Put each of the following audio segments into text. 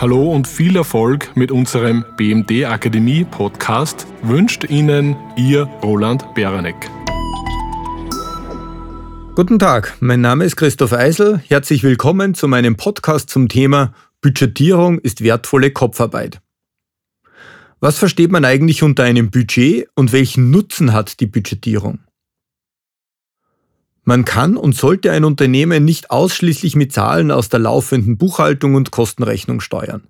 Hallo und viel Erfolg mit unserem BMD Akademie Podcast wünscht Ihnen Ihr Roland Beranek. Guten Tag, mein Name ist Christoph Eisel. Herzlich willkommen zu meinem Podcast zum Thema Budgetierung ist wertvolle Kopfarbeit. Was versteht man eigentlich unter einem Budget und welchen Nutzen hat die Budgetierung? Man kann und sollte ein Unternehmen nicht ausschließlich mit Zahlen aus der laufenden Buchhaltung und Kostenrechnung steuern.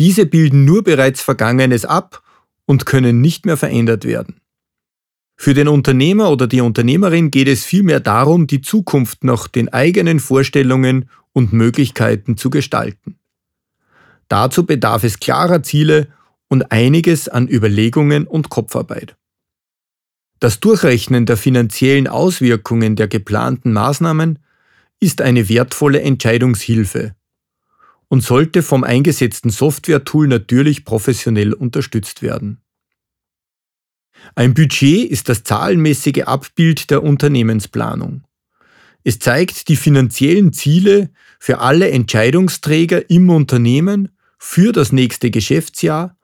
Diese bilden nur bereits Vergangenes ab und können nicht mehr verändert werden. Für den Unternehmer oder die Unternehmerin geht es vielmehr darum, die Zukunft nach den eigenen Vorstellungen und Möglichkeiten zu gestalten. Dazu bedarf es klarer Ziele und einiges an Überlegungen und Kopfarbeit. Das Durchrechnen der finanziellen Auswirkungen der geplanten Maßnahmen ist eine wertvolle Entscheidungshilfe und sollte vom eingesetzten Software-Tool natürlich professionell unterstützt werden. Ein Budget ist das zahlenmäßige Abbild der Unternehmensplanung. Es zeigt die finanziellen Ziele für alle Entscheidungsträger im Unternehmen für das nächste Geschäftsjahr,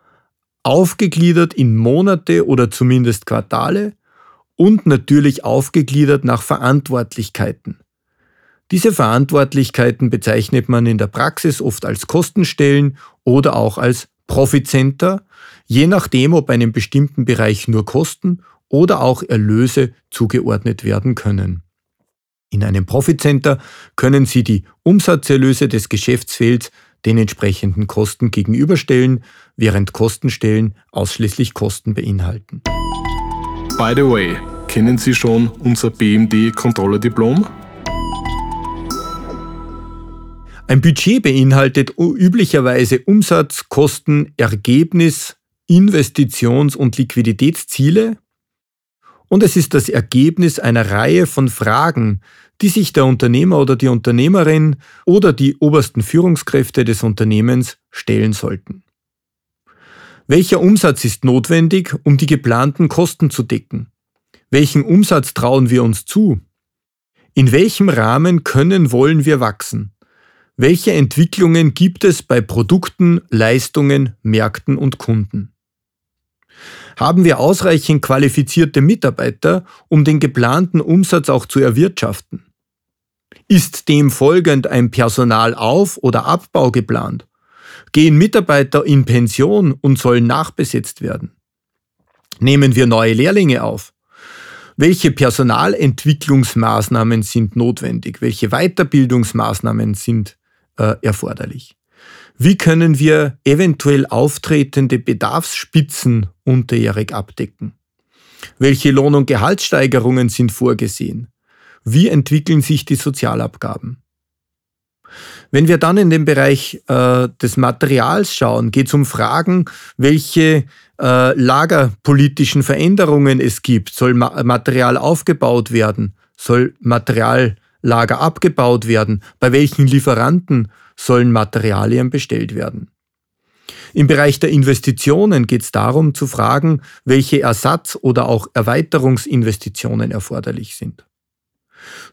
aufgegliedert in Monate oder zumindest Quartale und natürlich aufgegliedert nach Verantwortlichkeiten. Diese Verantwortlichkeiten bezeichnet man in der Praxis oft als Kostenstellen oder auch als Profit Center, je nachdem, ob einem bestimmten Bereich nur Kosten oder auch Erlöse zugeordnet werden können. In einem Profit Center können Sie die Umsatzerlöse des Geschäftsfelds den entsprechenden Kosten gegenüberstellen, während Kostenstellen ausschließlich Kosten beinhalten. By the way, kennen Sie schon unser BMD-Kontrollediplom? Ein Budget beinhaltet üblicherweise Umsatz, Kosten, Ergebnis, Investitions- und Liquiditätsziele und es ist das Ergebnis einer Reihe von Fragen, die sich der Unternehmer oder die Unternehmerin oder die obersten Führungskräfte des Unternehmens stellen sollten. Welcher Umsatz ist notwendig, um die geplanten Kosten zu decken? Welchen Umsatz trauen wir uns zu? In welchem Rahmen können, wollen wir wachsen? Welche Entwicklungen gibt es bei Produkten, Leistungen, Märkten und Kunden? Haben wir ausreichend qualifizierte Mitarbeiter, um den geplanten Umsatz auch zu erwirtschaften? Ist dem folgend ein Personalauf- oder Abbau geplant? Gehen Mitarbeiter in Pension und sollen nachbesetzt werden? Nehmen wir neue Lehrlinge auf? Welche Personalentwicklungsmaßnahmen sind notwendig? Welche Weiterbildungsmaßnahmen sind äh, erforderlich? Wie können wir eventuell auftretende Bedarfsspitzen unterjährig abdecken? Welche Lohn- und Gehaltssteigerungen sind vorgesehen? Wie entwickeln sich die Sozialabgaben? Wenn wir dann in den Bereich äh, des Materials schauen, geht es um Fragen, welche äh, lagerpolitischen Veränderungen es gibt. Soll Ma Material aufgebaut werden? Soll Materiallager abgebaut werden? Bei welchen Lieferanten sollen Materialien bestellt werden? Im Bereich der Investitionen geht es darum zu fragen, welche Ersatz- oder auch Erweiterungsinvestitionen erforderlich sind.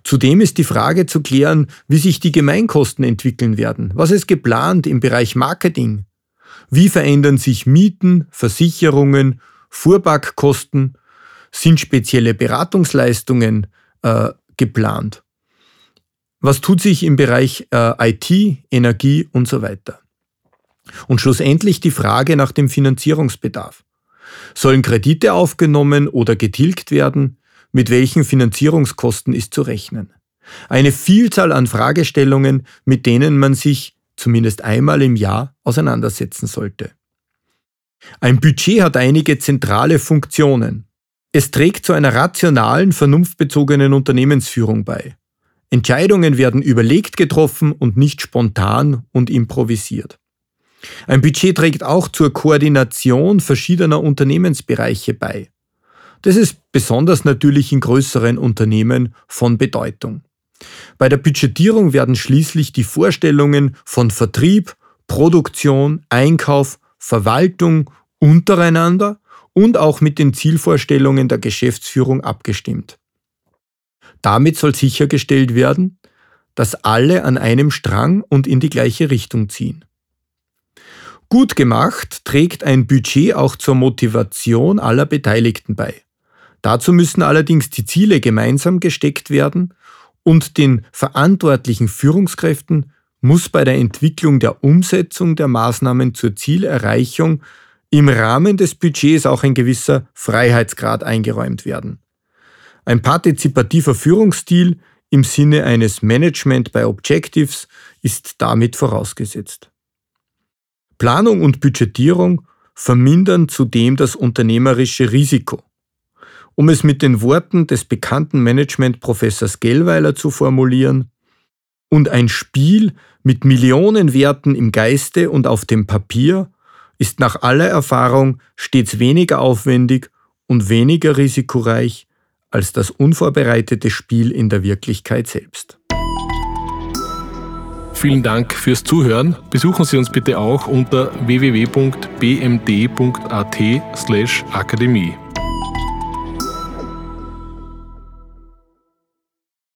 Zudem ist die Frage zu klären, wie sich die Gemeinkosten entwickeln werden. Was ist geplant im Bereich Marketing? Wie verändern sich Mieten, Versicherungen, Fuhrparkkosten? Sind spezielle Beratungsleistungen äh, geplant? Was tut sich im Bereich äh, IT, Energie und so weiter? Und schlussendlich die Frage nach dem Finanzierungsbedarf. Sollen Kredite aufgenommen oder getilgt werden? Mit welchen Finanzierungskosten ist zu rechnen? Eine Vielzahl an Fragestellungen, mit denen man sich zumindest einmal im Jahr auseinandersetzen sollte. Ein Budget hat einige zentrale Funktionen. Es trägt zu einer rationalen, vernunftbezogenen Unternehmensführung bei. Entscheidungen werden überlegt getroffen und nicht spontan und improvisiert. Ein Budget trägt auch zur Koordination verschiedener Unternehmensbereiche bei. Das ist besonders natürlich in größeren Unternehmen von Bedeutung. Bei der Budgetierung werden schließlich die Vorstellungen von Vertrieb, Produktion, Einkauf, Verwaltung untereinander und auch mit den Zielvorstellungen der Geschäftsführung abgestimmt. Damit soll sichergestellt werden, dass alle an einem Strang und in die gleiche Richtung ziehen. Gut gemacht trägt ein Budget auch zur Motivation aller Beteiligten bei. Dazu müssen allerdings die Ziele gemeinsam gesteckt werden und den verantwortlichen Führungskräften muss bei der Entwicklung der Umsetzung der Maßnahmen zur Zielerreichung im Rahmen des Budgets auch ein gewisser Freiheitsgrad eingeräumt werden. Ein partizipativer Führungsstil im Sinne eines Management by Objectives ist damit vorausgesetzt. Planung und Budgetierung vermindern zudem das unternehmerische Risiko. Um es mit den Worten des bekannten Management-Professors Gellweiler zu formulieren, und ein Spiel mit Millionenwerten im Geiste und auf dem Papier ist nach aller Erfahrung stets weniger aufwendig und weniger risikoreich als das unvorbereitete Spiel in der Wirklichkeit selbst. Vielen Dank fürs Zuhören. Besuchen Sie uns bitte auch unter www.bmd.at/akademie.